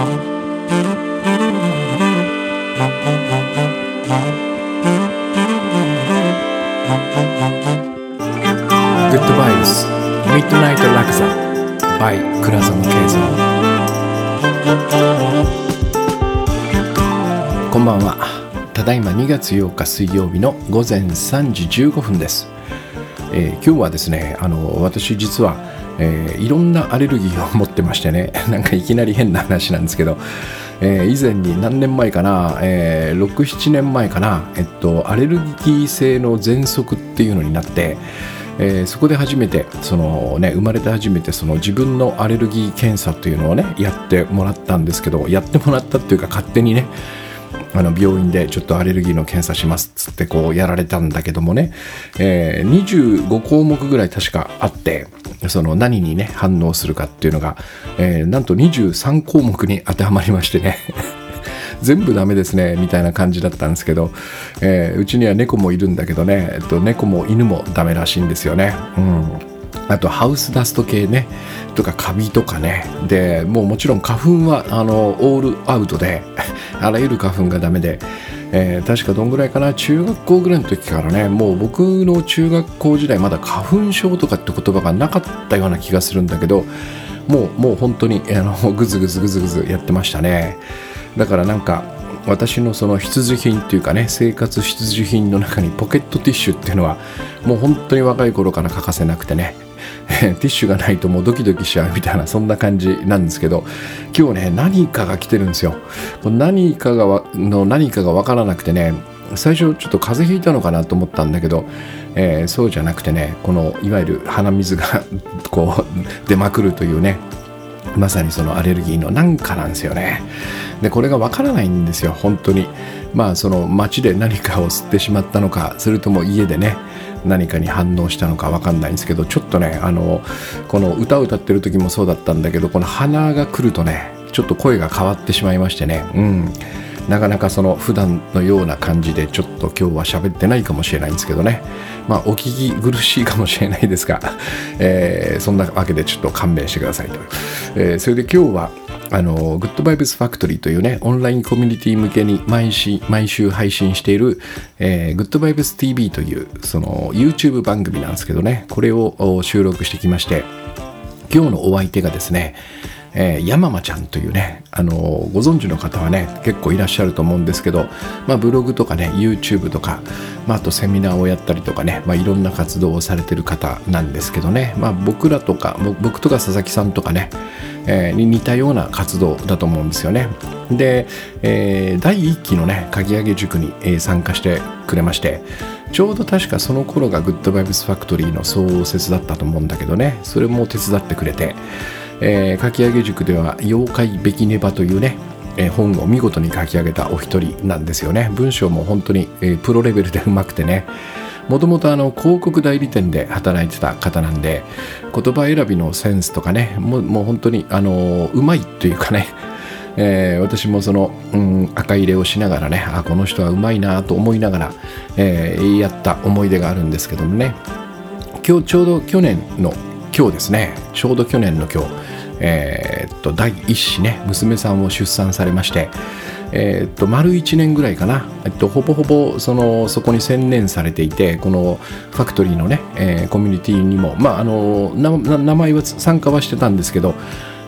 グッドバイブスミッドナイトラクザ by 倉園慶三こんばんは。ただいま2月8日水曜日の午前3時15分です、えー、今日はですねあの私実は、えー、いろんなアレルギーを持ってましてね。なんかいきなり変な話なんですけど。えー、以前に何年前かな、えー、67年前かな、えっと、アレルギー性の喘息っていうのになって、えー、そこで初めてその、ね、生まれて初めてその自分のアレルギー検査というのをねやってもらったんですけどやってもらったっていうか勝手にねあの病院でちょっとアレルギーの検査しますっつってこうやられたんだけどもね、えー、25項目ぐらい確かあってその何にね反応するかっていうのが、えー、なんと23項目に当てはまりましてね。全部ダメですねみたいな感じだったんですけど、えー、うちには猫もいるんだけどね、えっと、猫も犬もダメらしいんですよね。うん。あとハウスダスト系ね。とかカビとかね。でもうもちろん花粉はあのオールアウトで あらゆる花粉がダメで、えー、確かどんぐらいかな？中学校ぐらいの時からね。もう僕の中学校時代まだ花粉症とかって言葉がなかったような気がするんだけどもうもう本当にあの ぐずぐずぐずぐずやってましたね。だからなんか私のその必需品っていうかね生活必需品の中にポケットティッシュっていうのはもう本当に若い頃から欠かせなくてね。ティッシュがないともうドキドキしちゃうみたいなそんな感じなんですけど今日ね何かが来てるんですよ。何かがの何かが分からなくてね最初ちょっと風邪ひいたのかなと思ったんだけど、えー、そうじゃなくてねこのいわゆる鼻水が こう出まくるというねまさにそのアレルギーのなんかなんですよね。でこれがわからないんですよ本当に。まあその街で何かを吸ってしまったのかそれとも家でね何かに反応したのか分かんないんですけどちょっとねあのこの歌を歌ってる時もそうだったんだけどこの鼻が来るとねちょっと声が変わってしまいましてね。うん。なかなかその普段のような感じでちょっと今日は喋ってないかもしれないんですけどね。まあお聞き苦しいかもしれないですが、えー、そんなわけでちょっと勘弁してくださいと、えー、それで今日はあの、グッドバイブスファクトリーというね、オンラインコミュニティ向けに毎週毎週配信している、えー、グッドバイブス TV という、その YouTube 番組なんですけどね、これを収録してきまして、今日のお相手がですね、えー、ヤママちゃんというね、あのー、ご存知の方はね、結構いらっしゃると思うんですけど、まあ、ブログとかね、YouTube とか、まあ、あとセミナーをやったりとかね、まあ、いろんな活動をされてる方なんですけどね、まあ、僕らとか、僕とか佐々木さんとかね、えー、に似たような活動だと思うんですよね。で、えー、第1期のね、鍵上げ塾に、えー、参加してくれまして、ちょうど確かその頃がグッドバイブスファクトリーの創設だったと思うんだけどね、それも手伝ってくれて、えー、書き上げ塾では「妖怪べきねば」というね、えー、本を見事に書き上げたお一人なんですよね。文章も本当に、えー、プロレベルでうまくてね。もともと広告代理店で働いてた方なんで言葉選びのセンスとかねもうもう本当にあのうまいというかね えー、私もその、うん、赤入れをしながらねあこの人はうまいなと思いながら、えー、やった思い出があるんですけどもね。今日ちょうど去年の今日ですね。ちょうど去年の今日。えー、っと第一子ね娘さんを出産されましてえー、っと丸1年ぐらいかな、えっと、ほぼほぼそのそこに専念されていてこのファクトリーのね、えー、コミュニティにも、まあ、あの名前は参加はしてたんですけど、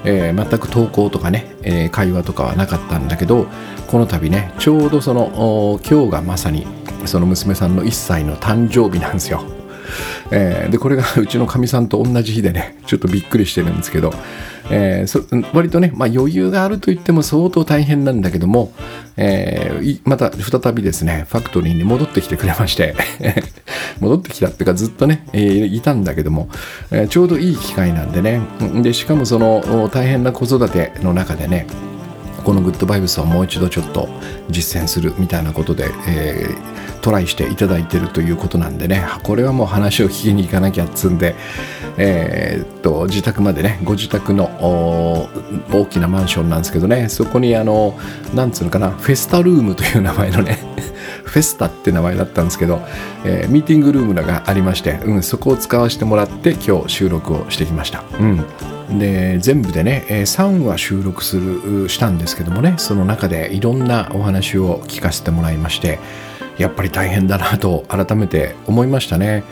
えー、全く投稿とかね、えー、会話とかはなかったんだけどこの度ねちょうどその今日がまさにその娘さんの1歳の誕生日なんですよ。えー、でこれが うちのかみさんと同じ日でねちょっとびっくりしてるんですけど、えー、そ割とね、まあ、余裕があると言っても相当大変なんだけども、えー、また再びですねファクトリーに戻ってきてくれまして 戻ってきたっていうかずっとね、えー、いたんだけども、えー、ちょうどいい機会なんでね。でしかもその大変な子育ての中でねこのグッドバイブスをもう一度ちょっと実践するみたいなことで、えー、トライしていただいてるということなんでね。これはもう話を聞きに行かなきゃっつんで、えー、っと自宅までねご自宅の大きなマンションなんですけどね。そこにあのなんつうのかなフェスタルームという名前のね フェスタって名前だったんですけど、えー、ミーティングルームがありまして、うん、そこを使わせてもらって今日収録をしてきました。うん。で全部でね3話収録するしたんですけどもねその中でいろんなお話を聞かせてもらいましてやっぱり大変だなと改めて思いましたね。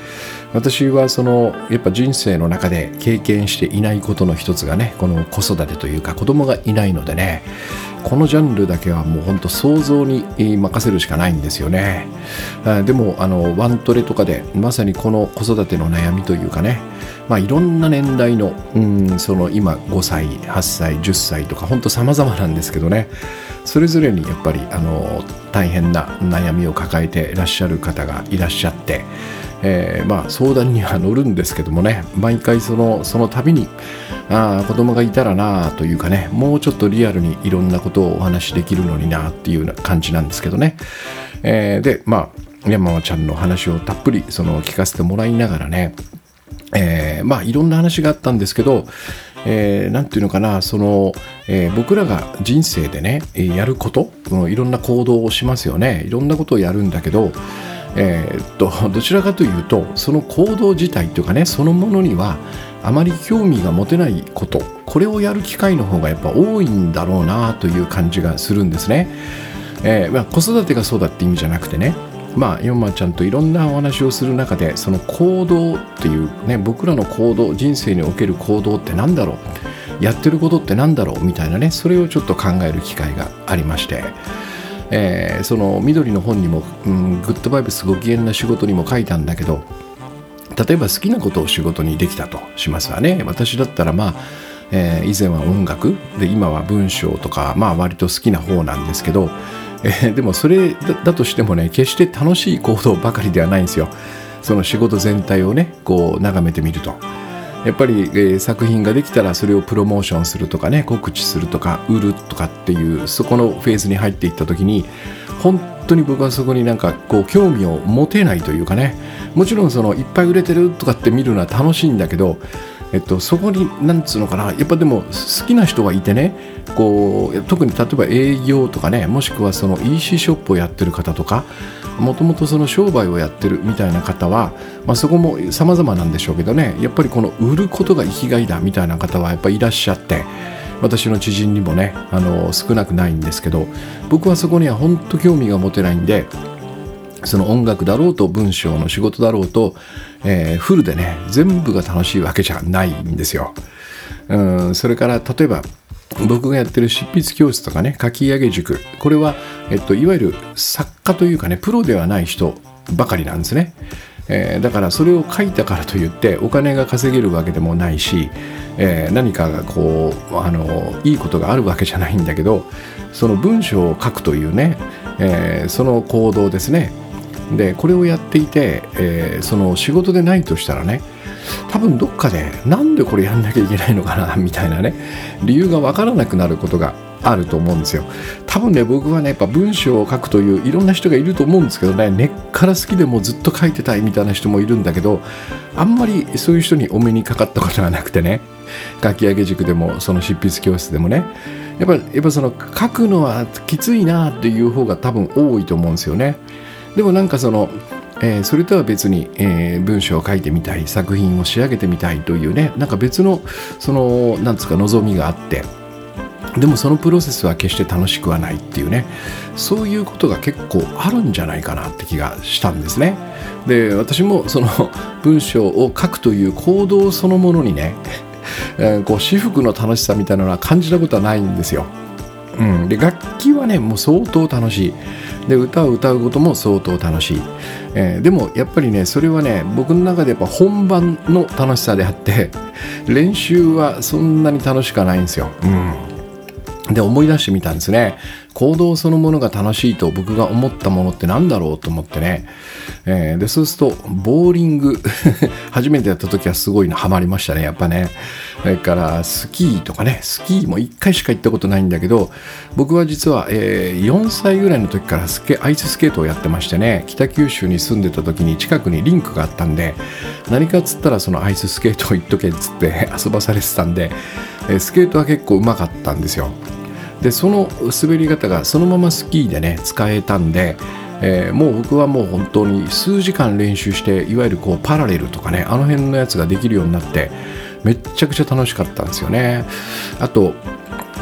私はそのやっぱ人生の中で経験していないことの一つがねこの子育てというか子供がいないのでねこのジャンルだけはもうほんと想像に任せるしかないんですよね。でもあのワントレとかでまさにこの子育ての悩みというかねまあ、いろんな年代のうんその今5歳8歳10歳とか本当様々なんですけどねそれぞれにやっぱりあの大変な悩みを抱えていらっしゃる方がいらっしゃって、えー、まあ相談には乗るんですけどもね毎回そのその度にあ子供がいたらなというかねもうちょっとリアルにいろんなことをお話しできるのになっていう感じなんですけどね、えー、でまあ山間ちゃんの話をたっぷりその聞かせてもらいながらねえー、まあいろんな話があったんですけど、えー、なんていうのかなその、えー、僕らが人生でねやること、いろんな行動をしますよね。いろんなことをやるんだけど、えー、っとどちらかというとその行動自体というかねそのものにはあまり興味が持てないことこれをやる機会の方がやっぱ多いんだろうなという感じがするんですね。えーまあ、子育てがそうだって意味じゃなくてねまあ、ヨンマちゃんといろんなお話をする中でその行動っていうね僕らの行動人生における行動って何だろうやってることって何だろうみたいなねそれをちょっと考える機会がありまして、えー、その緑の本にも、うん、グッドバイブスご機嫌な仕事にも書いたんだけど例えば好きなことを仕事にできたとしますわね。私だったらまあえー、以前は音楽で今は文章とかまあ割と好きな方なんですけどえー、でもそれだとしてもね決して楽しい行動ばかりではないんですよ。その仕事全体をねこう眺めてみると。やっぱり、えー、作品ができたらそれをプロモーションするとかね告知するとか売るとかっていうそこのフェーズに入っていった時に本当に僕はそこになんかこう興味を持てないというかね。もちろんそのいっぱい売れてるとかって見るのは楽しいんだけどえっと、そこになんつうのかなやっぱでも好きな人がいてねこう特に例えば営業とかねもしくはその EC ショップをやってる方とかもともとその商売をやってるみたいな方は、まあ、そこも様々なんでしょうけどねやっぱりこの売ることが生きがいだみたいな方はやっぱりいらっしゃって私の知人にもねあの少なくないんですけど僕はそこには本当興味が持てないんでその音楽だろうと文章の仕事だろうと、えー、フルでね全部が楽しいわけじゃないんですよ。うんそれから例えば僕がやってる執筆教室とかね書き上げ塾。これは、えっと、いわゆる作家というかねプロではない人ばかりなんですね。えー、だからそれを書いたからといってお金が稼げるわけでもないし、えー、何かがこうあのいいことがあるわけじゃないんだけどその文章を書くというね、えー、その行動ですね。でこれをやっていて、えー、その仕事でないとしたらね多分どっかでなんでこれやんなきゃいけないのかなみたいなね理由が分からなくなることがあると思うんですよ多分ね僕はねやっぱ文章を書くといういろんな人がいると思うんですけどね根っから好きでもずっと書いてたいみたいな人もいるんだけどあんまりそういう人にお目にかかったことがなくてね書き上げ塾でもその執筆教室でもねやっぱやっぱその書くのはきついなっていう方が多分多いと思うんですよね。でもなんかその、えー、それとは別に、えー、文章を書いてみたい作品を仕上げてみたいというねなんか別のそのなんつうか望みがあってでもそのプロセスは決して楽しくはないっていうねそういうことが結構あるんじゃないかなって気がしたんですね。で私もその文章を書くという行動そのものにね、えー、こう私服の楽しさみたいなのは感じたことはないんですよ、うん、で楽器はねもう相当楽しい。で歌を歌うことも相当楽しい、えー、でもやっぱりねそれはね僕の中でやっぱ本番の楽しさであって 練習はそんなに楽しくはないんですよ、うん、で思い出してみたんですね。行動そのものが楽しいと僕が思ったものって何だろうと思ってね、えー、でそうするとボーリング 初めてやった時はすごいなハマりましたねやっぱね。それからスキーとかね。スキーも1回しか行ったことないんだけど僕は実は、えー、4歳ぐらいの時からスケアイススケートをやってましてね。北九州に住んでた時に近くにリンクがあったんで何かっつったらそのアイススケートを行っとけっつって遊ばされてたんで、えー、スケートは結構うまかったんですよ。でその滑り方がそのままスキーでね使えたんで、えー、もう僕はもう本当に数時間練習していわゆるこうパラレルとかねあの辺のやつができるようになってめっちゃくちゃ楽しかったんですよね。あと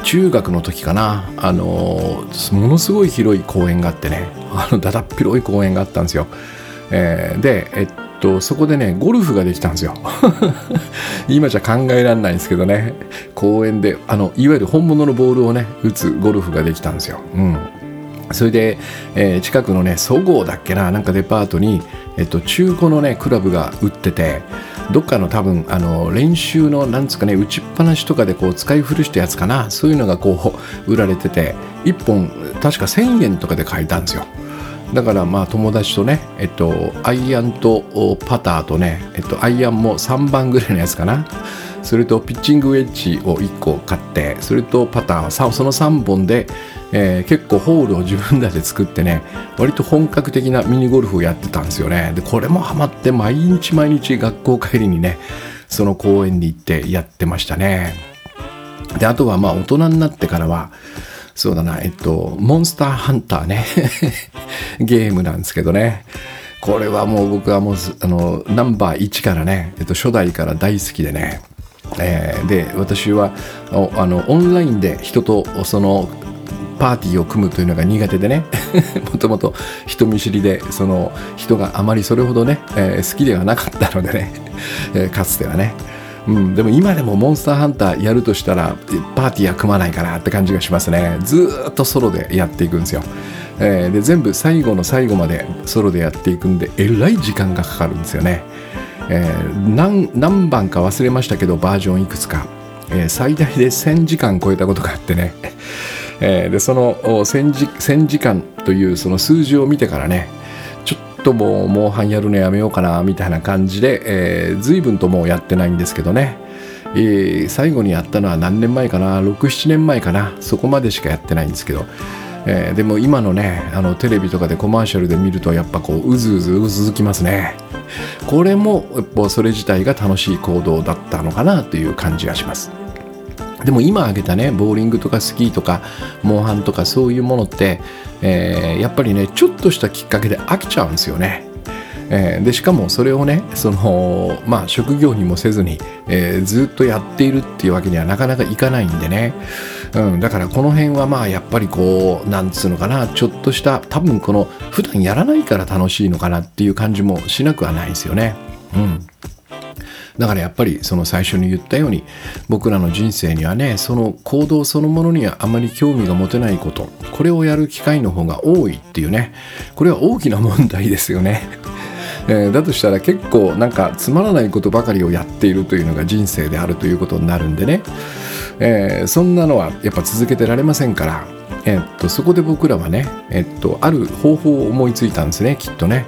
中学の時かなあのものすごい広い公園があってねあのだだっ広い公園があったんですよ、えー、でえっとそこでねゴルフができたんですよ。今じゃ考えられないんですけどね。公園であのいわゆる本物のボールをね打つゴルフができたんですよ。うん。それで、えー、近くのねそごうだっけななんかデパートに、えっと、中古のねクラブが売っててどっかの多分あの練習のなんつうかね打ちっぱなしとかでこう使い古したやつかな。そういうのがこう売られてて1本確か1000円とかで買えたんですよ。だからまあ友達とねえっとアイアンとパターとねえっとアイアンも3番ぐらいのやつかな。それとピッチングウェッジを1個買ってそれとパターその3本でえー、結構ホールを自分らで作ってね割と本格的なミニゴルフをやってたんですよね。でこれもハマって毎日毎日学校帰りにねその公園に行ってやってましたね。であとはまあ大人になってからはそうだな。えっとモンスターハンターね。ゲームなんですけどね。これはもう僕はもうあのナンバー1からね、えっと、初代から大好きでね。えー、で私はあのオンラインで人とそのパーティーを組むというのが苦手でね。もともと人見知りでその人があまりそれほどね、えー、好きではなかったのでね、えー、かつてはね、うん、でも今でもモンスターハンターやるとしたらパーティーは組まないかなって感じがしますね。ずっとソロでやっていくんですよ、えー、で全部最後の最後までソロでやっていくんでえらい時間がかかるんですよね、えー、何何番か忘れましたけどバージョンいくつか、えー、最大で1000時間超えたことがあってね。えー、でその1000時 ,1000 時間というその数字を見てからねちょっともモンハンやるのやめようかなみたいな感じで、えー、随分ともうやってないんですけどね、えー、最後にやったのは何年前かな？67年前かな？そこまでしかやってないんですけど、えー、でも今のねあのテレビとかでコマーシャルで見るとやっぱこううずうずうずきますね。これもやっぱそれ自体が楽しい行動だったのかなという感じがします。でも今挙げたねボーリングとかスキーとかモンハンとかそういうものって、えー、やっぱりねちょっとしたきっかけで飽きちゃうんですよね。えー、でしかもそれをねその、まあ、職業にもせずに、えー、ずっとやっているっていうわけにはなかなかいかないんでね、うん、だからこの辺はまあやっぱりこうなんつうのかなちょっとした多分この普段やらないから楽しいのかなっていう感じもしなくはないですよね。うんだからやっぱりその最初に言ったように僕らの人生にはねその行動そのものにはあまり興味が持てないことこれをやる機会の方が多いっていうねこれは大きな問題ですよね。えー、だとしたら結構なんかつまらないことばかりをやっているというのが人生であるということになるんでね、えー、そんなのはやっぱ続けてられませんから、えー、っとそこで僕らはね、えっとある方法を思いついたんですねきっとね。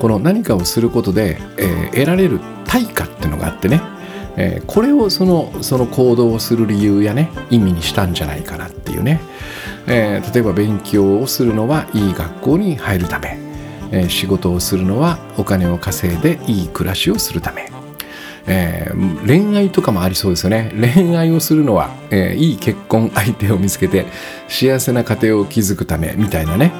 この何かをすることで、えー、得られる対価っていうのがあってね、えー、これをそのその行動をする理由やね意味にしたんじゃないかなっていうね、えー、例えば勉強をするのはいい学校に入るため、え仕事をするのはお金を稼いでいい暮らしをするため、えー、恋愛とかもありそうですよね。恋愛をするのは、えー、いい結婚相手を見つけて幸せな家庭を築くためみたいなね、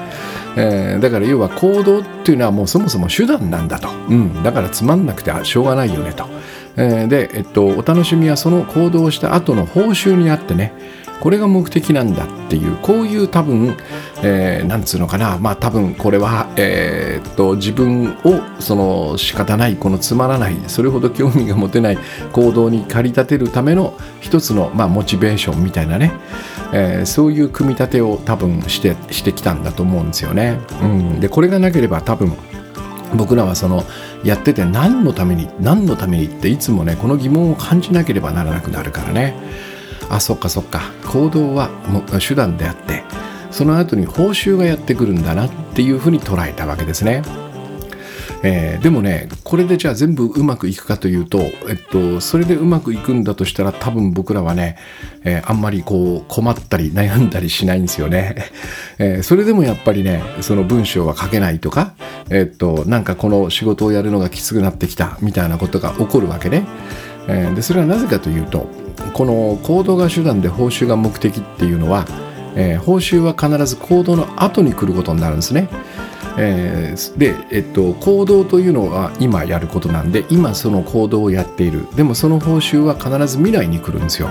えー、だから要は行動っていうのはもうそもそも手段なんだと、うん、だからつまんなくてしょうがないよねと、え、で、えっと、お楽しみはその行動をした後の報酬にあってね。これが目的なんだっていうこういう多分、えー、なんつうのかな。まあ多分これは、えー、っと自分をその仕方ないこのつまらないそれほど興味が持てない行動に駆り立てるための一つの、まあ、モチベーションみたいなね、えー、そういう組み立てを多分してしてきたんだと思うんですよね。うん、でこれがなければ多分僕らはそのやってて何のために何のためにっていつもねこの疑問を感じなければならなくなるからね。あそっかそっか。行動は手段であってその後に報酬がやってくるんだなっていうふうに捉えたわけですね。えー、でもねこれでじゃあ全部うまくいくかというと、えっと、それでうまくいくんだとしたら多分僕らはね、えー、あんまりこう困ったり悩んだりしないんですよね、えー、それでもやっぱりねその文章は書けないとか、えっとなんかこの仕事をやるのがきつくなってきたみたいなことが起こるわけね、え、でそれはなぜかというとこの行動が手段で報酬が目的っていうのは、えー、報酬は必ず行動の後に来ることになるんですね。えー、で、えっと、行動というのは今やることなんで今その行動をやっている。でもその報酬は必ず未来に来るんですよ、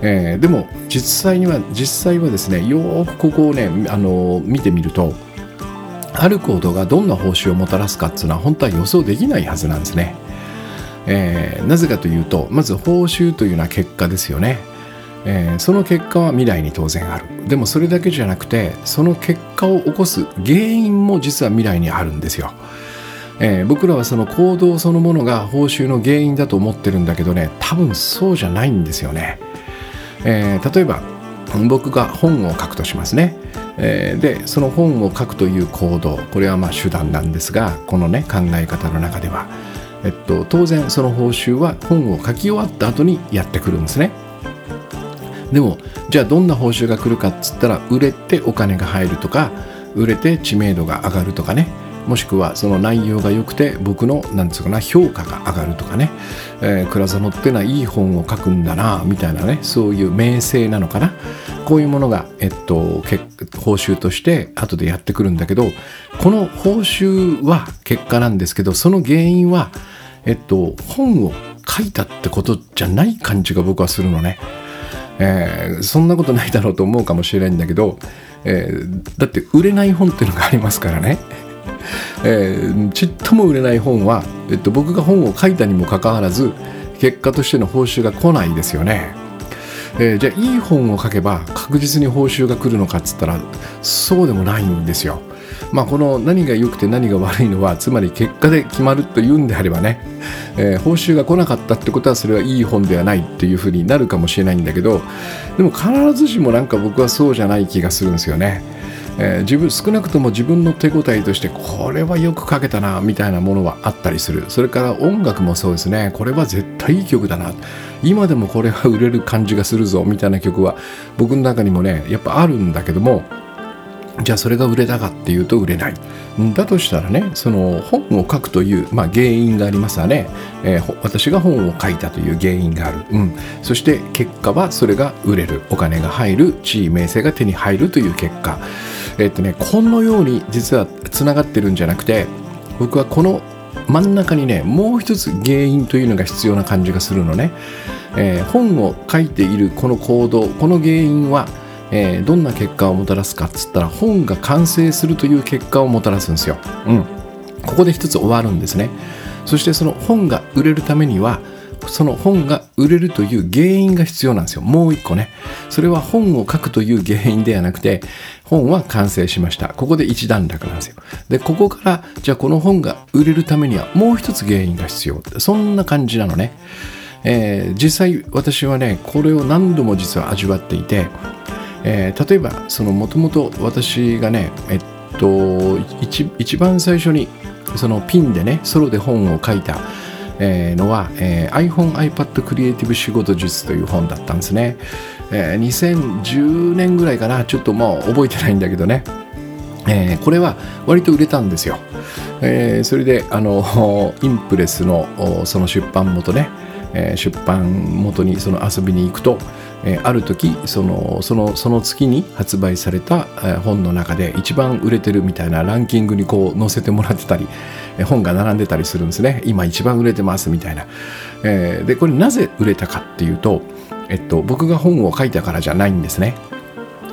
えー、でも実際には実際はですねよくここをねあの見てみるとある行動がどんな報酬をもたらすかっていうのは本当は予想できないはずなんですね、えー、なぜかというとまず報酬というのは結果ですよね。えー、その結果は未来に当然ある。でもそれだけじゃなくてその結果を起こす原因も実は未来にあるんですよ、えー、僕らはその行動そのものが報酬の原因だと思ってるんだけどね多分そうじゃないんですよね、えー、例えば僕が本を書くとしますね、えー、でその本を書くという行動これはまあ手段なんですがこのね考え方の中では、えっと、当然その報酬は本を書き終わった後にやってくるんですね。でもじゃあどんな報酬が来るかっつったら売れてお金が入るとか売れて知名度が上がるとかね。もしくはその内容が良くて僕のなんつうかな評価が上がるとかね、えー、倉園ってのはいい本を書くんだなみたいなね。そういう名声なのかな。こういうものが、えっと、報酬として後でやってくるんだけどこの報酬は結果なんですけどその原因は、えっと、本を書いたってことじゃない感じが僕はするのね。えー、そんなことないだろうと思うかもしれないんだけど、えー、だって売れない本っていうのがありますからね。えー、ちっとも売れない本は、えっと、僕が本を書いたにもかかわらず結果としての報酬が来ないですよね。えー、じゃあいい本を書けば確実に報酬が来るのかっつったらそうでもないんですよ。まあ、この何が良くて何が悪いのはつまり結果で決まるというんであればね、えー、報酬が来なかったってことはそれはいい本ではないっていうふうになるかもしれないんだけどでも必ずしもなんか僕はそうじゃない気がするんですよね。えー、自分少なくとも自分の手応えとしてこれはよく書けたなみたいなものはあったりするそれから音楽もそうですねこれは絶対いい曲だな今でもこれは売れる感じがするぞみたいな曲は僕の中にもねやっぱあるんだけどもじゃあそれが売れたかっていうと売れない。だとしたらね、その本を書くという、まあ、原因がありますわね、えー、私が本を書いたという原因がある。うん。そして結果はそれが売れる。お金が入る。地位名声が手に入るという結果。え、っとね、このように実はつながってるんじゃなくて、僕はこの真ん中にね、もう一つ原因というのが必要な感じがするのね。えー、本を書いているこの行動、この原因は、えー、どんな結果をもたらすかっつったら本が完成するという結果をもたらすんですよ。うん、ここで一つ終わるんですね。そしてその本が売れるためにはその本が売れるという原因が必要なんですよ。もう一個ね。それは本を書くという原因ではなくて、本は完成しました。ここで一段落なんですよ。で、ここから、じゃあこの本が売れるためにはもう一つ原因が必要。そんな感じなのね。えー、実際私はね、これを何度も実は味わっていて、えー、例えばそのもともと私がねえっと一番最初にそのピンでねソロで本を書いた、えー、のは、えー、iPhone iPad クリエイティブ仕事術という本だったんですね、えー、2010年ぐらいかな。ちょっともう覚えてないんだけどね。えー、これは割と売れたんですよ。えー、それであの インプレスのその出版元ね、えー、出版元にその遊びに行くと、えー、ある時そのそのその月に発売された、えー、本の中で一番売れてるみたいなランキングにこう載せてもらってたり、えー、本が並んでたりするんですね。今一番売れてますみたいな、えー、でこれなぜ売れたかっていうと、えっと、僕が本を書いたからじゃないんですね、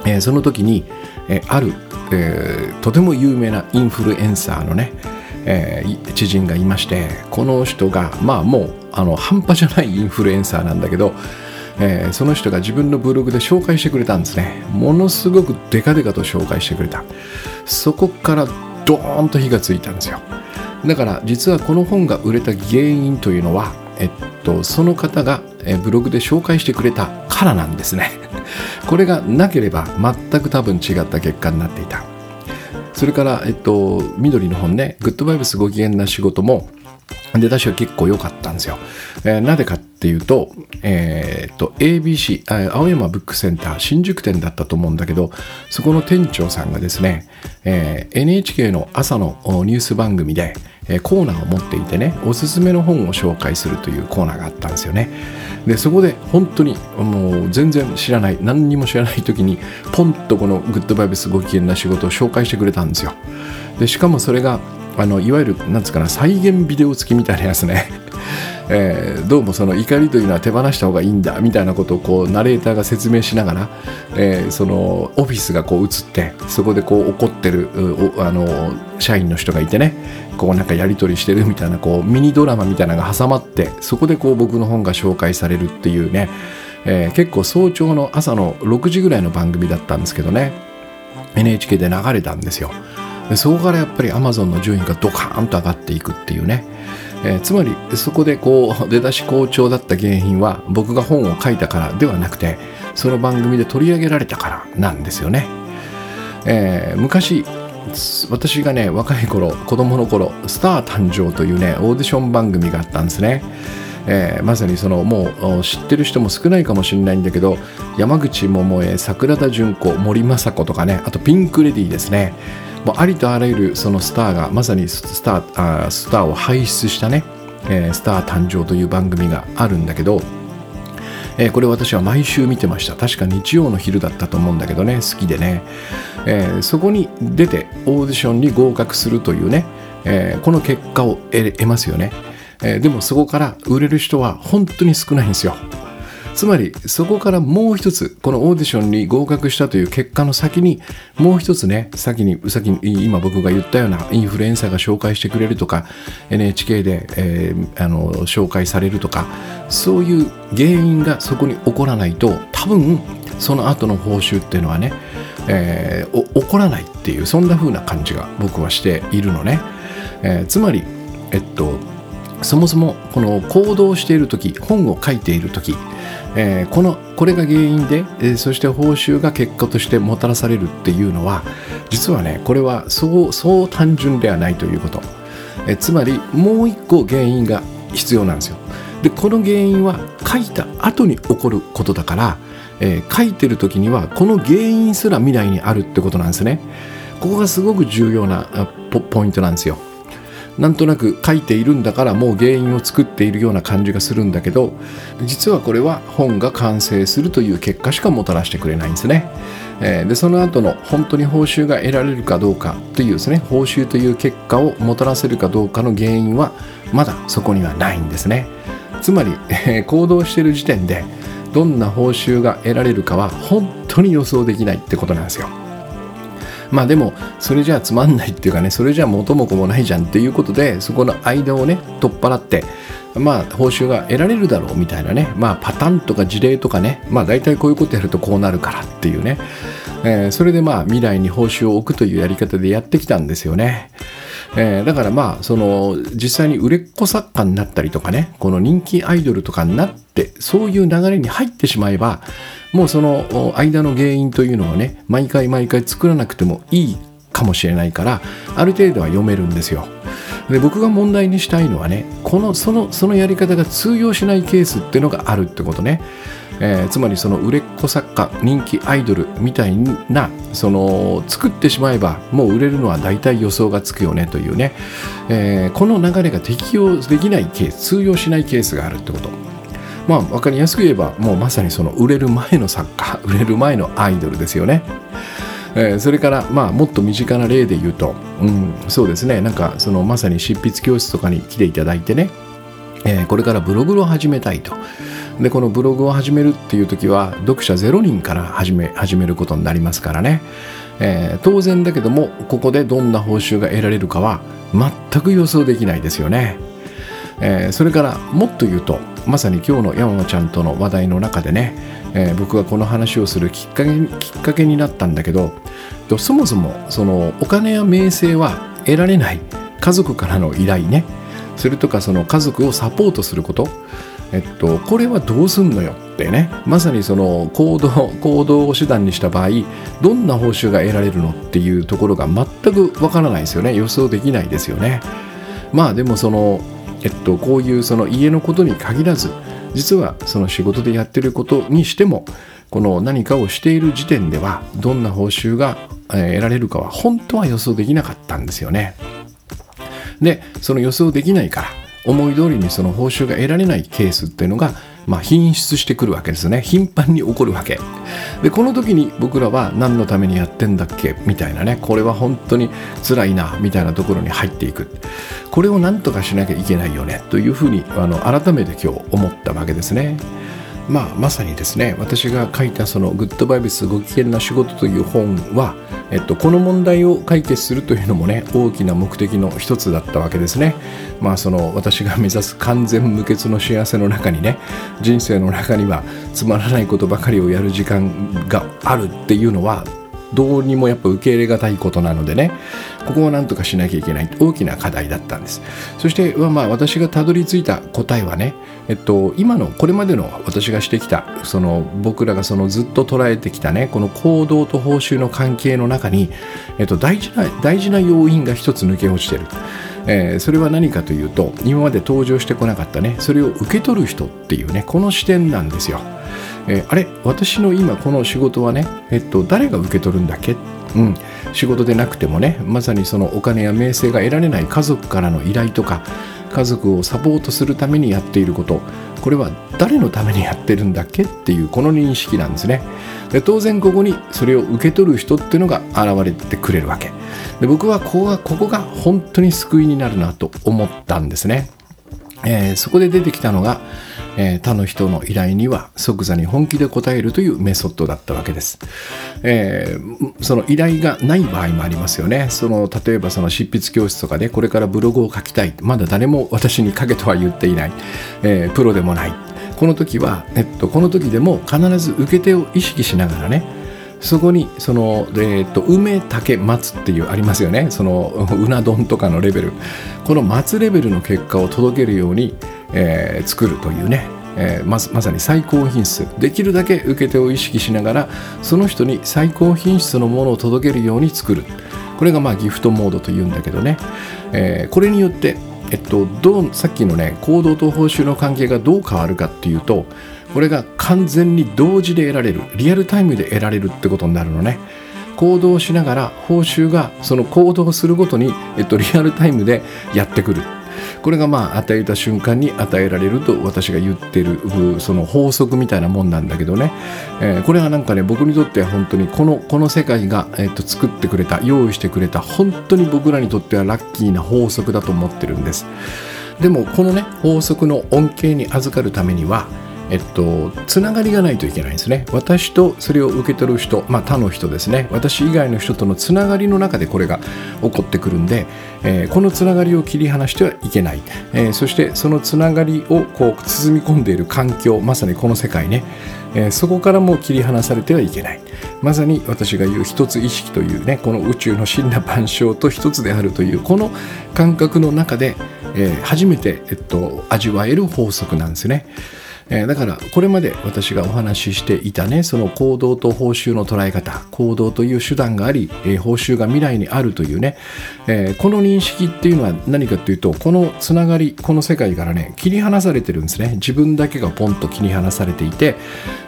えー、その時に、えー、ある、えー、とても有名なインフルエンサーのねえー、知人がいましてこの人がまあもうあの半端じゃないインフルエンサーなんだけどえー、その人が自分のブログで紹介してくれたんですね。ものすごくデカデカと紹介してくれた。そこからドーンと火がついたんですよ。だから実はこの本が売れた原因というのは、えっと、その方がブログで紹介してくれたからなんですね。これがなければ全く多分違った結果になっていた。それから、えっと、緑の本ね、グッドバイブスご機嫌な仕事も、出だしは結構良かったんですよ。えー、なぜかっっていうと、えー、と、ABC、青山ブックセンター、新宿店だったと思うんだけど、そこの店長さんがですね、えー、NHK の朝のニュース番組で、コーナーを持っていてねおすすめの本を紹介するというコーナーがあったんですよね。でそこで本当にもう全然知らない何にも知らない時にポンとこのグッドバイブスご機嫌な仕事を紹介してくれたんですよ。でしかもそれがあのいわゆるなんつうかな再現ビデオ付きみたいなやつね。えー、どうもその怒りというのは手放した方がいいんだみたいなことをこうナレーターが説明しながら、えー、そのオフィスがこう映ってそこでこう怒ってるあの社員の人がいてねこうなんかやり取りしてるみたいなこうミニドラマみたいなのが挟まってそこでこう僕の本が紹介されるっていうね、えー、結構早朝の朝の6時ぐらいの番組だったんですけどね NHK で流れたんですよ。そこからやっぱり Amazon の順位がドカーンと上がっていくっていうね、えー、つまりそこでこう 出だし好調だった原因は僕が本を書いたからではなくてその番組で取り上げられたからなんですよね、えー、昔私がね若い頃子供の頃「スター誕生」というねオーディション番組があったんですね。えー、まさにそのもう知ってる人も少ないかもしれないんだけど山口百恵桜田淳子森昌子とかねあとピンク・レディーですね。もうありとあらゆるそのスターがまさにスターあスターを輩出したね、えー、スター誕生という番組があるんだけど、えー、これ私は毎週見てました。確か日曜の昼だったと思うんだけどね好きでね、えー、そこに出てオーディションに合格するというね、えー、この結果を得ますよね、えー、でもそこから売れる人は本当に少ないんですよ。つまりそこからもう一つこのオーディションに合格したという結果の先にもう一つね先に先に今僕が言ったようなインフルエンサーが紹介してくれるとか NHK で、えー、あの紹介されるとかそういう原因がそこに起こらないと多分その後の報酬っていうのはね、えー、起こらないっていうそんな風な感じが僕はしているのね、えー、つまりえっとそもそもこの行動している時本を書いている時えー、このこれが原因で、えー、そして報酬が結果としてもたらされるっていうのは実はねこれはそうそう単純ではないということ、えー、つまりもう一個原因が必要なんですよ。でこの原因は書いた後に起こることだから、えー、書いてる時にはこの原因すら未来にあるってことなんですね。ここがすごく重要なポイントなんですよ。なんとなく書いているんだからもう原因を作っているような感じがするんだけど実はこれは本が完成するという結果しかもたらしてくれないんですね。えー、でその後の本当に報酬が得られるかどうかというですね報酬という結果をもたらせるかどうかの原因はまだそこにはないんですね。つまり、えー、行動している時点でどんな報酬が得られるかは本当に予想できないってことなんですよ。まあでもそれじゃあつまんないっていうかねそれじゃあ元も子もないじゃんっていうことでそこの間をね取っ払ってまあ報酬が得られるだろうみたいなねまあパターンとか事例とかねまあ大体こういうことやるとこうなるからっていうね、えー、それでまあ未来に報酬を置くというやり方でやってきたんですよね。えー、だからまあその実際に売れっ子作家になったりとかねこの人気アイドルとかになってそういう流れに入ってしまえばもうその間の原因というのはね毎回毎回作らなくてもいいかもしれないからある程度は読めるんですよ。で僕が問題にしたいのはねこのそのそのやり方が通用しないケースっていうのがあるってことね。えー、つまりその売れっ子作家人気アイドルみたいなその作ってしまえばもう売れるのは大体予想がつくよねというね、えー、この流れが適用できないケース通用しないケースがあるってことまあ分かりやすく言えばもうまさにその売れる前の作家 売れる前のアイドルですよね。えー、それからまあもっと身近な例で言うと、うん、そうですねなんかそのまさに執筆教室とかに来ていただいてね、えー、これからブログを始めたいと。でこのブログを始めるっていう時は読者0人から始め始めることになりますからね、えー、当然だけどもここでどんな報酬が得られるかは全く予想できないですよね、えー、それからもっと言うとまさに今日の山野ちゃんとの話題の中でね、えー、僕がこの話をするきっかけきっかけになったんだけどそもそもそのお金や名声は得られない家族からの依頼ね。それとかその家族をサポートすること。えっと、これはどうすんのよってね。まさにその行動行動を手段にした場合どんな報酬が得られるのっていうところが全くわからないですよね。予想できないですよね。まあでもそのえっとこういうその家のことに限らず実はその仕事でやってることにしてもこの何かをしている時点ではどんな報酬が得られるかは本当は予想できなかったんですよね。でその予想できないから思い通りにその報酬が得られないケースっていうのが、まあ、品質してくるわけですね。頻繁に起こるわけ。でこの時に僕らは何のためにやってんだっけ？みたいなね。これは本当に辛いなみたいなところに入っていく。これを何とかしなきゃいけないよね。というふうにあの改めて今日思ったわけですね。まあ、まさにですね私が書いたその「グッドバイブスご機嫌な仕事」という本は、えっと、この問題を解決するというのもね大きな目的の一つだったわけですね。まあ、その私が目指す完全無欠の幸せの中にね人生の中にはつまらないことばかりをやる時間があるっていうのはどうにもやっぱ受け入れがたいことなのでねここを何とかしなきゃいけない大きな課題だったんですそしてまあ私がたどり着いた答えはねえっと今のこれまでの私がしてきたその僕らがそのずっと捉えてきたねこの行動と報酬の関係の中に、えっと、大事な大事な要因が一つ抜け落ちてるえー、それは何かというと今まで登場してこなかったねそれを受け取る人っていうねこの視点なんですよ。えー、あれ私の今この仕事はね、えっと、誰が受け取るんだっけうん、仕事でなくてもねまさにそのお金や名声が得られない家族からの依頼とか家族をサポートするためにやっていることこれは誰のためにやってるんだっけっていうこの認識なんですね。で当然ここにそれを受け取る人っていうのが現れてくれるわけ。で僕はここがここが本当に救いになるなと思ったんですね、えー、そこで出てきたのがえー、他の人の依頼には即座に本気で答えるというメソッドだったわけです。えー、その依頼がない場合もありますよね。その例えばその執筆教室とかでこれからブログを書きたい。まだ誰も私に書けとは言っていない。えー、プロでもない。この時は、えっと、この時でも必ず受け手を意識しながらね、そこにその、えーと、梅竹松っていうありますよねそのうな丼とかのレベルこの松レベルの結果を届けるように、えー、作るというね、えー、ままさに最高品質。できるだけ受け手を意識しながらその人に最高品質のものを届けるように作る。これがまあギフトモードというんだけどね、えー、これによってえっと、どうさっきのね行動と報酬の関係がどう変わるかっていうとこれが完全に同時で得られるリアルタイムで得られるってことになるのね。行動しながら報酬がその行動するごとに、えっと、リアルタイムでやってくる。これがまあ与えた瞬間に与えられると私が言ってるその法則みたいなもんなんだけどね、えー、これはなんかね僕にとっては本当にこのこの世界が、えっと作ってくれた用意してくれた本当に僕らにとってはラッキーな法則だと思ってるんです。でもこのね法則の恩恵に預かるためにはえっと、つながりがないといけないんですね。私とそれを受け取る人、まあ、他の人ですね。私以外の人とのつながりの中でこれが起こってくるんで、えー、このつながりを切り離してはいけない。えー、そしてそのつながりをこう包み込んでいる環境、まさにこの世界ね、えー、そこからも切り離されてはいけない。まさに私が言う一つ意識というね、この宇宙の真羅万象と一つであるという、この感覚の中で、えー、初めて、えっと、味わえる法則なんですね。えー、だからこれまで私がお話ししていたねその行動と報酬の捉え方行動という手段があり、えー、報酬が未来にあるというね、えー、この認識っていうのは何かというとこのつながりこの世界からね切り離されてるんですね。自分だけがポンと切り離されていて、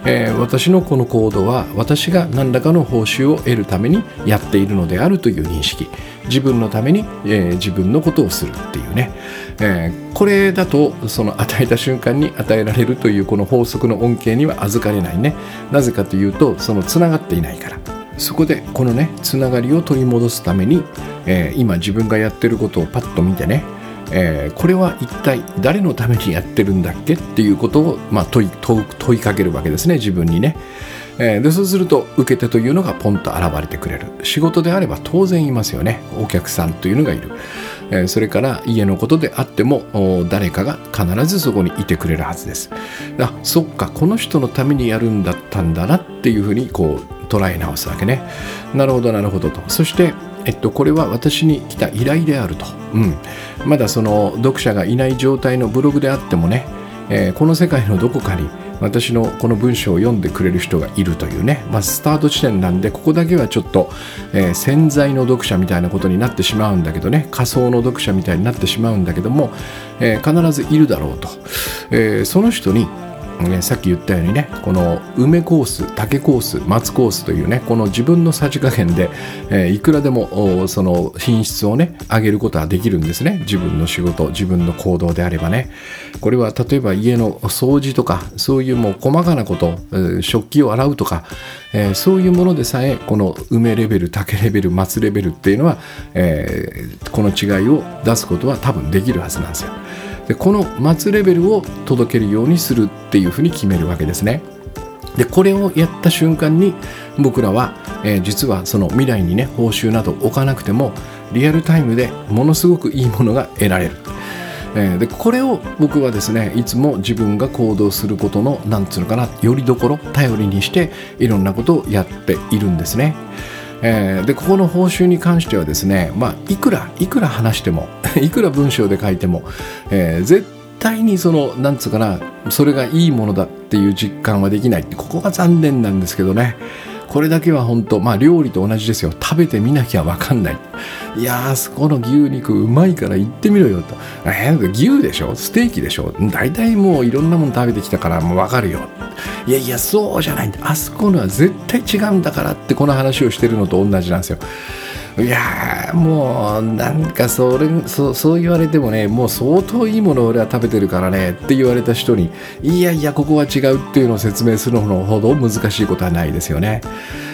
え私のこの行動は私が何らかの報酬を得るためにやっているのであるという認識。自分のために、え自分のことをするっていうね。えー、これだとその与えた瞬間に与えられるというこの法則の恩恵には預かれないね。なぜかというとそのつながっていないから。そこでこのねつながりを取り戻すために、えー、今自分がやってることをパッと見てねえー、これは一体誰のためにやってるんだっけっていうことを、まあ、問い問いかけるわけですね自分にね。え、でそうすると受け手というのがポンと現れてくれる。仕事であれば当然いますよねお客さんというのがいる、え、それから家のことであっても誰かが必ずそこにいてくれるはずです。あそっかこの人のためにやるんだったんだなっていうふうにこう捉え直すわけね。なるほどなるほどと。そしてえっと、これは私に来た依頼であると、うん、まだその読者がいない状態のブログであってもね、えー、この世界のどこかに私のこの文章を読んでくれる人がいるというね、まあ、スタート地点なんでここだけはちょっと、えー、潜在の読者みたいなことになってしまうんだけどね仮想の読者みたいになってしまうんだけども、えー、必ずいるだろうと、えー、その人にね、さっき言ったようにねこの梅コース竹コース松コースというねこの自分のさじ加減で、えー、いくらでもその品質をね上げることはできるんですね。自分の仕事自分の行動であればね。これは例えば家の掃除とかそういうもう細かなこと、えー、食器を洗うとか、えー、そういうものでさえこの梅レベル竹レベル松レベルっていうのは、えこの違いを出すことは多分できるはずなんですよ。でこの末レベルを届けるようにするっていうふうに決めるわけですね。でこれをやった瞬間に僕らは、えー、実はその未来にね報酬など置かなくてもリアルタイムでものすごくいいものが得られる。えー、でこれを僕はですねいつも自分が行動することのなんつうのかなよりどころ頼りにしていろんなことをやっているんですね。えー、でここの報酬に関してはですね、まあ、いくらいくら話しても いくら文章で書いても、えー、絶対にそのなんつうかなそれがいいものだっていう実感はできないここが残念なんですけどね。これだけは本当まあ料理と同じですよ。食べてみなきゃわかんない。いやーそこの牛肉うまいから行ってみろよと。えー、牛でしょ？ステーキでしょ？大体もういろんなもの食べてきたからもうわかるよ。いやいやそうじゃないあそこのは絶対違うんだからってこの話をしてるのと同じなんですよ。いやもうなんかそれそそう言われてもねもう相当いいものを俺は食べてるからねって言われた人にいやいやここは違うっていうのを説明するのほど難しいことはないですよね。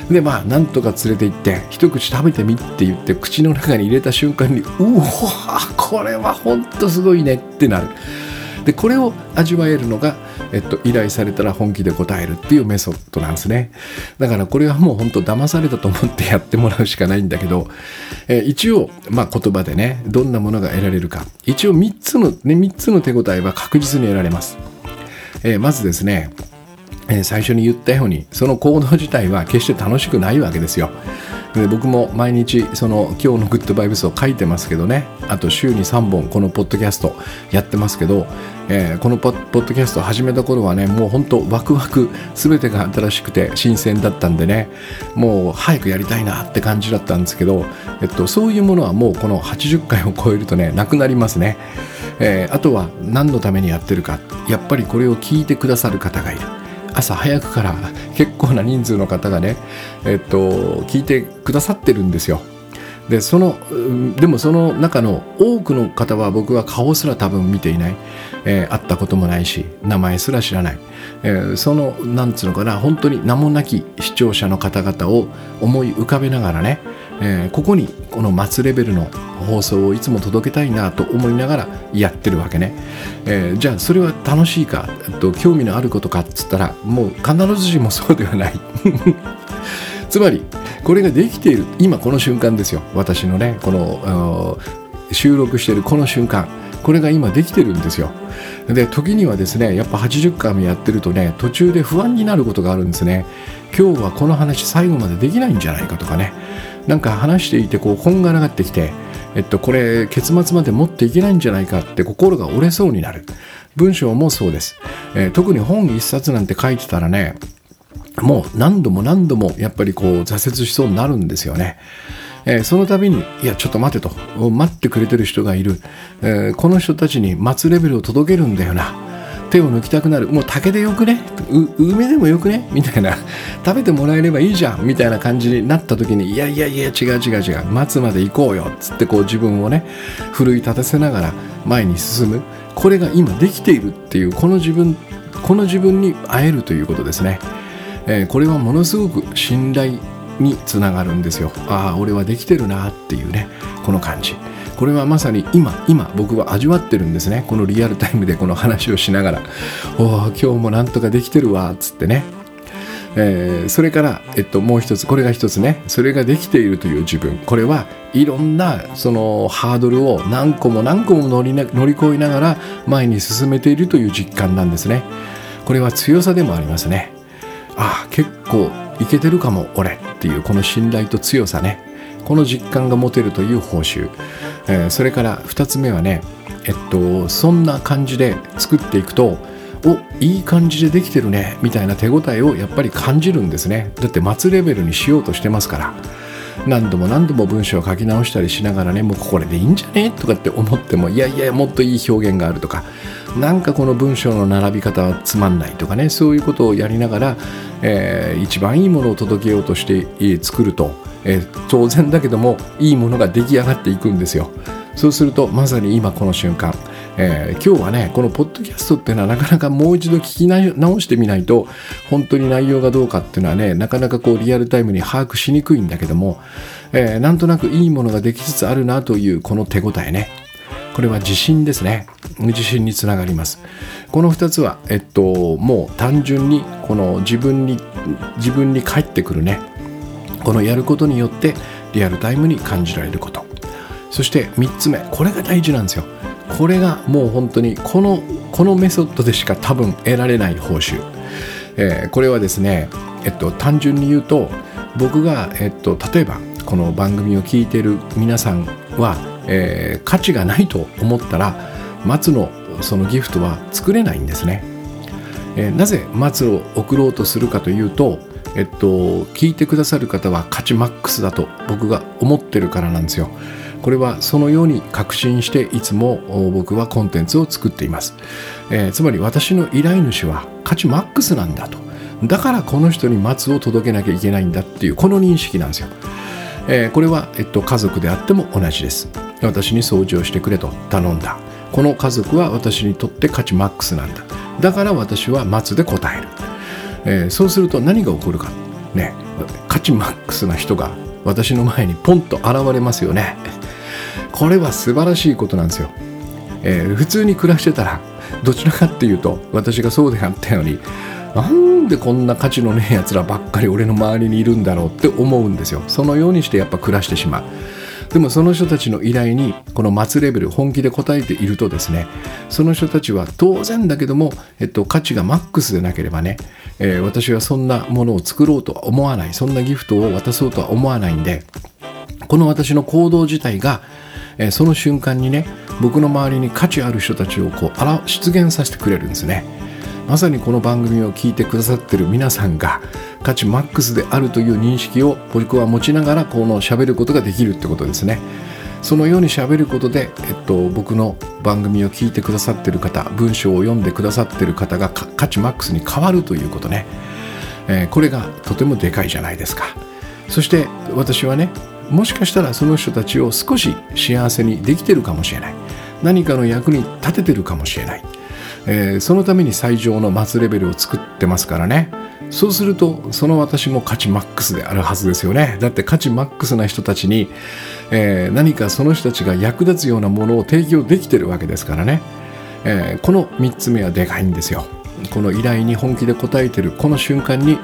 でまあなんとか連れて行って一口食べてみって言って口の中に入れた瞬間にうわこれはほんとすごいねってなる。でこれを味わえるのが、えっと、依頼されたら本気で答えるっていうメソッドなんですね。だからこれはもう本当騙されたと思ってやってもらうしかないんだけど、えー、一応、まあ、言葉でねどんなものが得られるか。一応3つの、ね、3つの手応えは確実に得られます、えー、まずですねえ最初に言ったようにその行動自体は決して楽しくないわけですよ。で僕も毎日その今日のグッドバイブスを書いてますけどね。あと週に3本このポッドキャストやってますけど、えー、このポッドキャスト始めた頃はねもうほんとワクワク全てが新しくて新鮮だったんでねもう早くやりたいなって感じだったんですけど、えっと、そういうものはもうこの80回を超えるとねなくなりますね、えー、あとは何のためにやってるかやっぱりこれを聞いてくださる方がいる。朝早くから結構な人数の方がね、えっと、聞いてくださってるんですよ。でそのでもその中の多くの方は僕は顔すら多分見ていない、えー、会ったこともないし名前すら知らない、えー、そのなんつうのかな本当に名もなき視聴者の方々を思い浮かべながらね、えー、ここにこの松レベルの放送をいつも届けたいなと思いながらやってるわけね、えー、じゃあそれは楽しいか？と興味のあることかっつったらもう必ずしもそうではない。つまりこれができている今この瞬間ですよ。私のねこの収録しているこの瞬間。これが今できてるんですよ。で時にはですねやっぱ80回もやってるとね途中で不安になることがあるんですね。今日はこの話最後までできないんじゃないかとかね。なんか話していてこうこんがらがってきてえっと、これ結末まで持っていけないんじゃないかって心が折れそうになる。文章もそうです、えー、特に本一冊なんて書いてたらねもう何度も何度もやっぱりこう挫折しそうになるんですよね。えー、その度に、いや、ちょっと待てと、待ってくれてる人がいる、えー、この人たちに待つレベルを届けるんだよな。手を抜きたくなる。もう竹でよくね？梅でもよくね？みたいな。食べてもらえればいいじゃん。みたいな感じになった時にいやいやいや違う違う違う。待つまで行こうよ。っつってこう自分をね奮い立たせながら前に進む。これが今できているっていうこの自分この自分に会えるということですね、えー、これはものすごく信頼につながるんですよ。ああ俺はできてるなっていうねこの感じ。これはまさに今今僕は味わってるんですね。このリアルタイムでこの話をしながら「おお今日もなんとかできてるわ」っつってね。えー、それから、えっと、もう一つこれが一つね。それができているという自分。これはいろんなそのハードルを何個も何個も乗りな乗り越えながら前に進めているという実感なんですね。これは強さでもありますね。ああ結構いけてるかも俺っていうこの信頼と強さね。この実感が持てるという報酬、えー、それから2つ目はねえっとそんな感じで作っていくとおいい感じでできてるねみたいな手応えをやっぱり感じるんですね。だって末レベルにしようとしてますから、何度も何度も文章を書き直したりしながらねもうこれでいいんじゃねとかって思ってもいやいやもっといい表現があるとかなんかこの文章の並び方はつまんないとかねそういうことをやりながら、えー、一番いいものを届けようとして、作ると、えー、当然だけどもいいものが出来上がっていくんですよ。そうするとまさに今この瞬間えー、今日はねこのポッドキャストっていうのはなかなかもう一度聞き直してみないと本当に内容がどうかっていうのはねなかなかこうリアルタイムに把握しにくいんだけども、えー、なんとなくいいものができつつあるなというこの手応えね。これは自信ですね。自信につながります。この2つはえっともう単純にこの自分に自分に返ってくるね。このやることによってリアルタイムに感じられること。そして3つ目これが大事なんですよ。これがもう本当にこのこのメソッドでしか多分得られない報酬、えー、これはですね、えっと、単純に言うと僕が、えっと、例えばこの番組を聞いている皆さんは、えー、価値がないと思ったら松のそのギフトは作れないんですね、えー、なぜ松を送ろうとするかというとえっと聞いてくださる方は価値マックスだと僕が思ってるからなんですよ。これはそのように確信していつも僕はコンテンツを作っています、えー、つまり私の依頼主は価値マックスなんだと。だからこの人に松を届けなきゃいけないんだっていうこの認識なんですよ、えー、これは、えっと、家族であっても同じです。私に掃除をしてくれと頼んだ。この家族は私にとって価値マックスなんだ。だから私は松で答える、えー、そうすると何が起こるか。ね価値マックスな人が私の前にポンと現れますよね。これは素晴らしいことなんですよ、えー、普通に暮らしてたらどちらかっていうと私がそうであったようになんでこんな価値のねえやつらばっかり俺の周りにいるんだろうって思うんですよ。そのようにしてやっぱ暮らしてしまう。でもその人たちの依頼にこの末レベル本気で応えているとですねその人たちは当然だけども、えっと、価値がマックスでなければね、えー、私はそんなものを作ろうとは思わない。そんなギフトを渡そうとは思わないんでこの私の行動自体がえその瞬間にね僕の周りに価値ある人たちをこう出現させてくれるんですね。まさにこの番組を聞いてくださってる皆さんが価値マックスであるという認識を僕は持ちながらこの喋ることができるってことですね。そのように喋ることで、えっと、僕の番組を聞いてくださってる方文章を読んでくださってる方が価値マックスに変わるということね、えー、これがとてもでかいじゃないですか。そして私はねもしかしたらその人たちを少し幸せにできてるかもしれない。何かの役に立ててるかもしれない、えー、そのために最上の末レベルを作ってますからね。そうするとその私も価値マックスであるはずですよね。だって価値マックスな人たちに、えー、何かその人たちが役立つようなものを提供できてるわけですからね、えー、この3つ目はでかいんですよ。この依頼に本気で応えてるこの瞬間に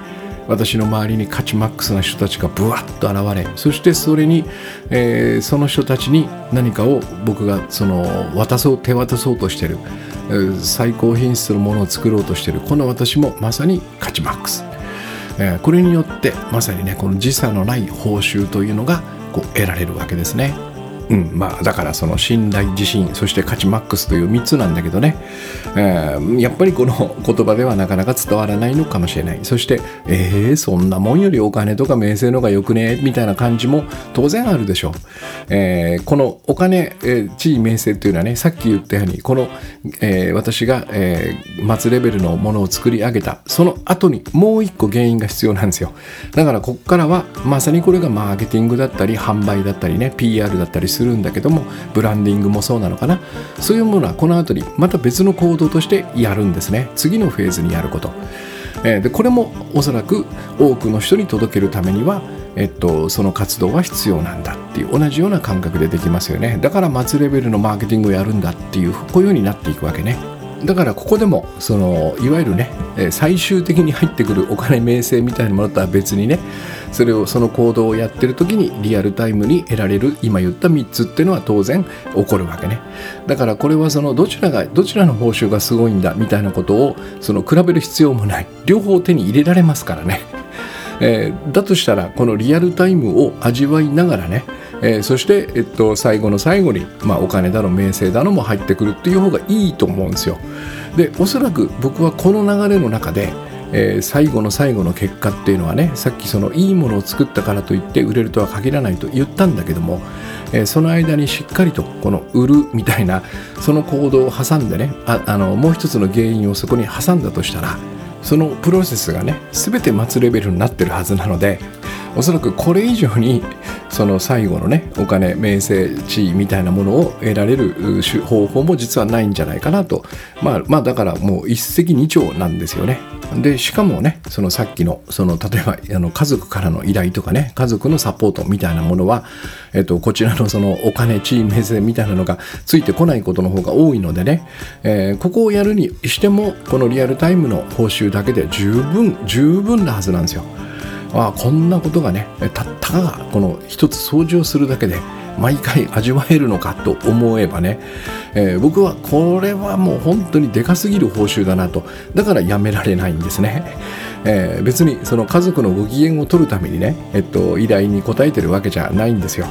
私の周りに価値マックスな人たちがブワッと現れそしてそれに、えー、その人たちに何かを僕がその渡そう手渡そうとしてる、えー、最高品質のものを作ろうとしてるこの私もまさに価値マックス、えー、これによってまさにねこの時差のない報酬というのがこう得られるわけですね。うんまあ、だからその信頼自信そして価値マックスという3つなんだけどね、えー、やっぱりこの言葉ではなかなか伝わらないのかもしれない。そしてえー、そんなもんよりお金とか名声のがよくね？みたいな感じも当然あるでしょう、えー、このお金、えー、地位名声というのはねさっき言ったようにこの、えー、私が、えー、末レベルのものを作り上げた。その後にもう一個原因が必要なんですよ。だからここからはまさにこれがマーケティングだったり販売だったりね PR だったりするするんだけどもブランディングもそうなのかな。そういうものはこの後にまた別の行動としてやるんですね。次のフェーズにやること、えー、でこれもおそらく多くの人に届けるためにはえっと、その活動は必要なんだっていう同じような感覚でできますよね。だから末レベルのマーケティングをやるんだっていうこういうようになっていくわけね。だからここでもそのいわゆるね最終的に入ってくるお金名声みたいなものとは別にねそれをその行動をやってる時にリアルタイムに得られる今言った3つっていうのは当然起こるわけね。だからこれはそのどちらがどちらの報酬がすごいんだみたいなことをその比べる必要もない。両方手に入れられますからね、えー、だとしたらこのリアルタイムを味わいながらねえー、そして、えっと、最後の最後に、まあ、お金だの名声だのも入ってくるっていう方がいいと思うんですよ。でおそらく僕はこの流れの中で、えー、最後の最後の結果っていうのはねさっきそのいいものを作ったからといって売れるとは限らないと言ったんだけども、えー、その間にしっかりとこの売るみたいなその行動を挟んでねああのもう一つの原因をそこに挟んだとしたらそのプロセスがね全て待つレベルになってるはずなのでおそらくこれ以上にその最後のねお金名声地位みたいなものを得られる方法も実はないんじゃないかなとまあまあだからもう一石二鳥なんですよねでしかもねそのさっきのその例えばあの家族からの依頼とかね家族のサポートみたいなものは、えっと、こちらのそのお金地位名声みたいなのがついてこないことの方が多いのでね、えー、ここをやるにしてもこのリアルタイムの報酬だけで十分十分なはずなんですよ。あこんなことがねたったがこの一つ掃除をするだけで毎回味わえるのかと思えばね、えー、僕はこれはもう本当にでかすぎる報酬だなと。だからやめられないんですね、えー、別にその家族のご機嫌を取るためにね、えっと、依頼に応えてるわけじゃないんですよ、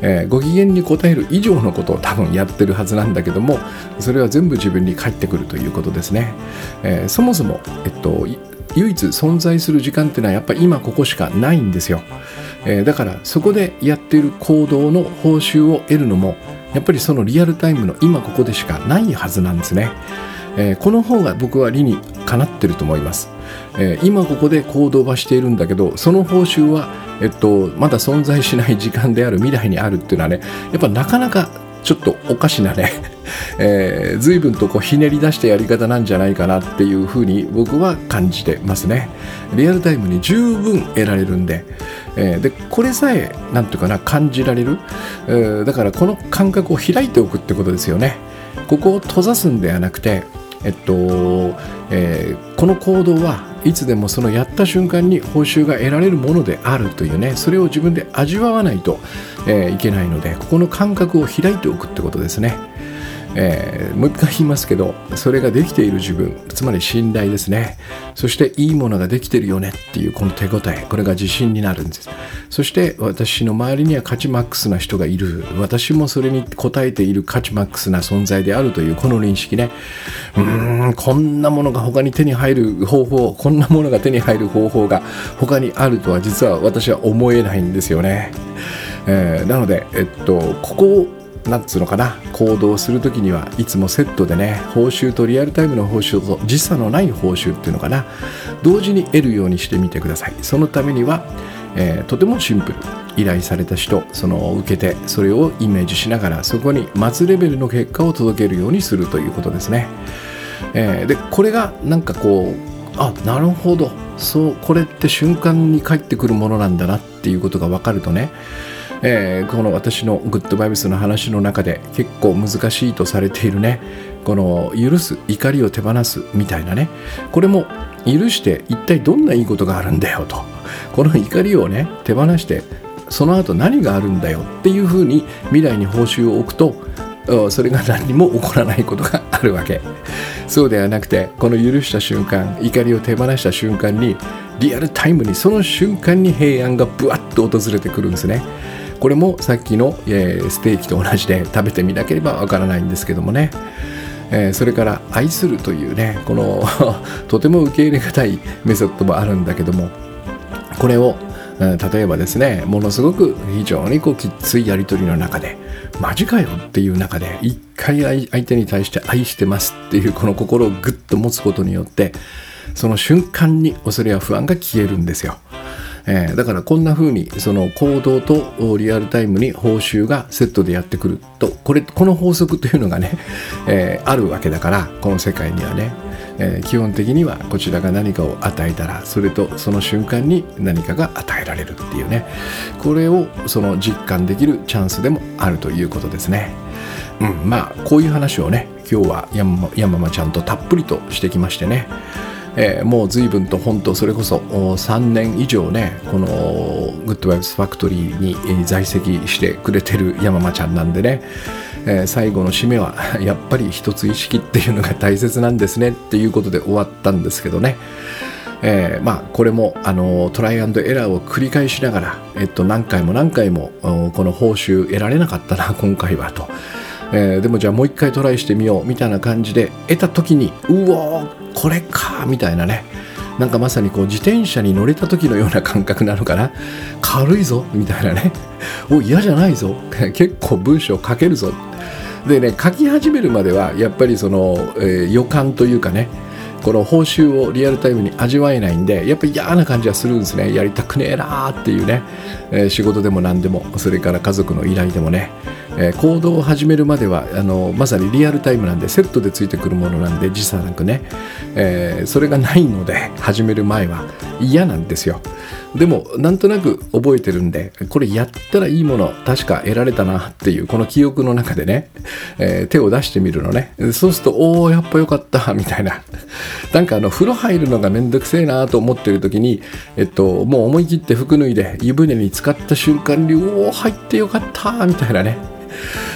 えー、ご機嫌に応える以上のことを多分やってるはずなんだけどもそれは全部自分に返ってくるということですね、えそもそも、えっと、唯一存在する時間っていうのはやっぱり今ここしかないんですよ、えー、だからそこでやっている行動の報酬を得るのもやっぱりそのリアルタイムの今ここでしかないはずなんですね、えー、この方が僕は理にかなってると思います、えー、今ここで行動はしているんだけどその報酬は、えっと、まだ存在しない時間である未来にあるっていうのはねやっぱなかなかちょっとおかしなね、えー、随分とこうひねり出したやり方なんじゃないかなっていうふうに僕は感じてますね。リアルタイムに十分得られるんで、えー、でこれさえなんていうかな感じられる、えー、だからこの感覚を開いておくってことですよね。ここを閉ざすんではなくて、えっとえー、この行動はいつでもそのやった瞬間に報酬が得られるものであるというねそれを自分で味わわないと、えー、いけないのでここの感覚を開いておくってことですね。えー、もう一回言いますけどそれができている自分つまり信頼ですね。そしていいものができてるよねっていうこの手応えこれが自信になるんです。そして私の周りには価値マックスな人がいる。私もそれに応えている価値マックスな存在であるというこの認識ね。うーんこんなものが他に手に入る方法こんなものが手に入る方法が他にあるとは実は私は思えないんですよね、えー、なので、えっと、ここをなんつうのかな行動する時にはいつもセットでね報酬とリアルタイムの報酬と時差のない報酬っていうのかな同時に得るようにしてみてください。そのためには、えー、とてもシンプル依頼された人その受けてそれをイメージしながらそこに待つレベルの結果を届けるようにするということですね、えー、でこれがなんかこうあなるほどそうこれって瞬間に返ってくるものなんだなっていうことが分かるとねえー、この私のグッドバイブスの話の中で結構難しいとされているね。この許す怒りを手放すみたいなね。これも許して一体どんないいことがあるんだよと。この怒りをね手放してその後何があるんだよっていうふうに未来に報酬を置くとそれが何も起こらないことがあるわけ。そうではなくてこの許した瞬間怒りを手放した瞬間にリアルタイムにその瞬間に平安がブワッと訪れてくるんですね。これもさっきの、えー、ステーキと同じで食べてみなければわからないんですけどもね、えー、それから愛するというねこの とても受け入れがたいメソッドもあるんだけどもこれを例えばですねものすごく非常にこうきついやり取りの中でマジかよっていう中で一回相手に対して愛してますっていうこの心をぐっと持つことによってその瞬間に恐れや不安が消えるんですよ。えー、だからこんな風にその行動とリアルタイムに報酬がセットでやってくる。とこれこの法則というのがね、えー、あるわけだからこの世界にはね、えー、基本的にはこちらが何かを与えたらそれとその瞬間に何かが与えられるっていうね。これをその実感できるチャンスでもあるということですね。うん、まあこういう話をね今日は山山ちゃんとたっぷりとしてきましてね。えー、もう随分と本当それこそ3年以上ねこのグッドワイブスファクトリーに在籍してくれてる山間ちゃんなんでね、えー、最後の締めは やっぱり一つ意識っていうのが大切なんですねっていうことで終わったんですけどね。えー、まあこれもあのトライアンドエラーを繰り返しながら、えっと、何回も何回もこの報酬得られなかったな今回はと、えー、でもじゃあもう一回トライしてみようみたいな感じで得た時にうおこれかみたいなね、なんかまさにこう自転車に乗れた時のような感覚なのかな。軽いぞみたいなね。お嫌じゃないぞ。結構文章書けるぞ。でね書き始めるまではやっぱりその、えー、予感というかねこの報酬をリアルタイムに味わえないんでやっぱり嫌な感じはするんですね。やりたくねえなーっていうね、えー、仕事でも何でもそれから家族の依頼でもね。えー、行動を始めるまではあのまさにリアルタイムなんでセットでついてくるものなんで時差なくね、えー、それがないので始める前は嫌なんですよ。でもなんとなく覚えてるんでこれやったらいいもの確か得られたなっていうこの記憶の中でね、えー、手を出してみるのね。そうするとおおやっぱよかったみたいな。なんかあの風呂入るのがめんどくせえなと思ってる時に、えっと、もう思い切って服脱いで湯船に浸かった瞬間におお入ってよかったみたいなね。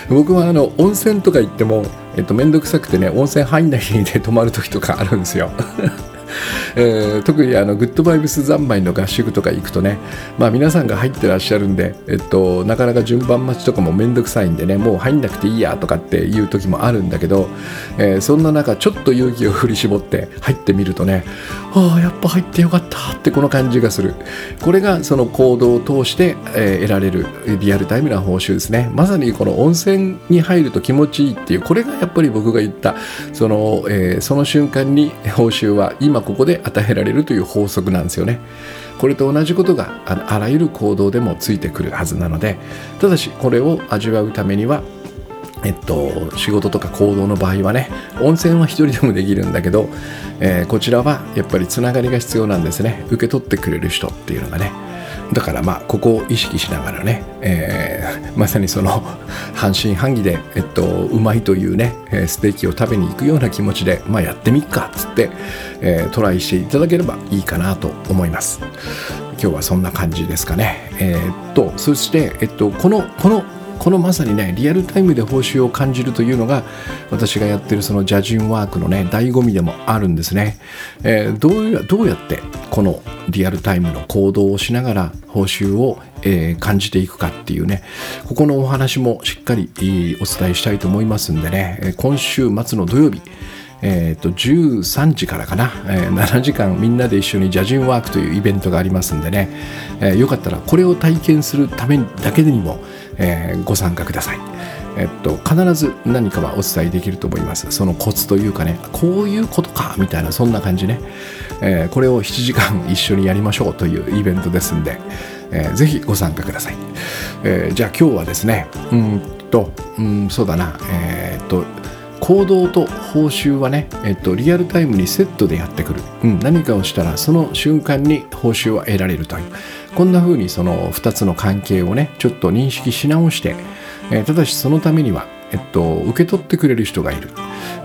僕はあの温泉とか行っても、えっと、めんどくさくてね温泉入んないで泊まる時とかあるんですよ。えー、特にあのグッドバイブス三昧の合宿とか行くとね、まあ、皆さんが入ってらっしゃるんで、えっと、なかなか順番待ちとかもめんどくさいんでねもう入んなくていいやとかっていう時もあるんだけど、えー、そんな中ちょっと勇気を振り絞って入ってみるとねああやっぱ入ってよかったってこの感じがする。これがその行動を通して、え、得られるリアルタイムな報酬ですね。まさにこの温泉に入ると気持ちいいっていうこれがやっぱり僕が言ったその,、えー、その瞬間に報酬は今ここで与えられるという法則なんですよね。これと同じことがあらゆる行動でもついてくるはずなのでただしこれを味わうためにはえっと、仕事とか行動の場合はね温泉は一人でもできるんだけど、えー、こちらはやっぱりつながりが必要なんですね受け取ってくれる人っていうのがねだからまあここを意識しながらね、えー、まさにその 半信半疑で、えっと、うまいというねステーキを食べに行くような気持ちで、まあ、やってみっかっつって、えー、トライしていただければいいかなと思います。今日はそんな感じですかね。えー、っとそして、えっと、このこのこのまさにねリアルタイムで報酬を感じるというのが私がやってるそのジャジンワークのね醍醐味でもあるんですね、えー、どうやどうやってこのリアルタイムの行動をしながら報酬を、えー、感じていくかっていうねここのお話もしっかりお伝えしたいと思いますんでね。今週末の土曜日えーと、13時からかな、えー、7時間みんなで一緒にジャジンワークというイベントがありますんでね、えー、よかったらこれを体験するためだけにも、えー、ご参加ください。えっと、必ず何かはお伝えできると思います。そのコツというかね、こういうことかみたいな、そんな感じね。えー、これを7時間一緒にやりましょうというイベントですんで、えー、ぜひご参加ください。えー、じゃあ今日はですね、うんと、うん、そうだな、えー、っと、行動と報酬はね、えっと、リアルタイムにセットでやってくる、うん、何かをしたらその瞬間に報酬は得られるという。こんな風にその2つの関係をねちょっと認識し直して、えー、ただしそのためには、えっと、受け取ってくれる人がいる、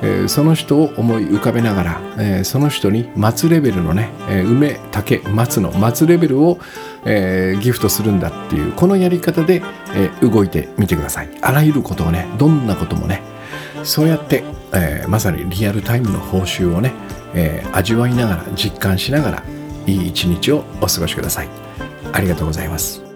えー、その人を思い浮かべながら、えー、その人に松レベルのね、え梅竹松の松レベルを、えギフトするんだっていうこのやり方で、え動いてみてください。あらゆることをねどんなこともねそうやって、えー、まさにリアルタイムの報酬をね、えー、味わいながら実感しながらいい一日をお過ごしください。ありがとうございます。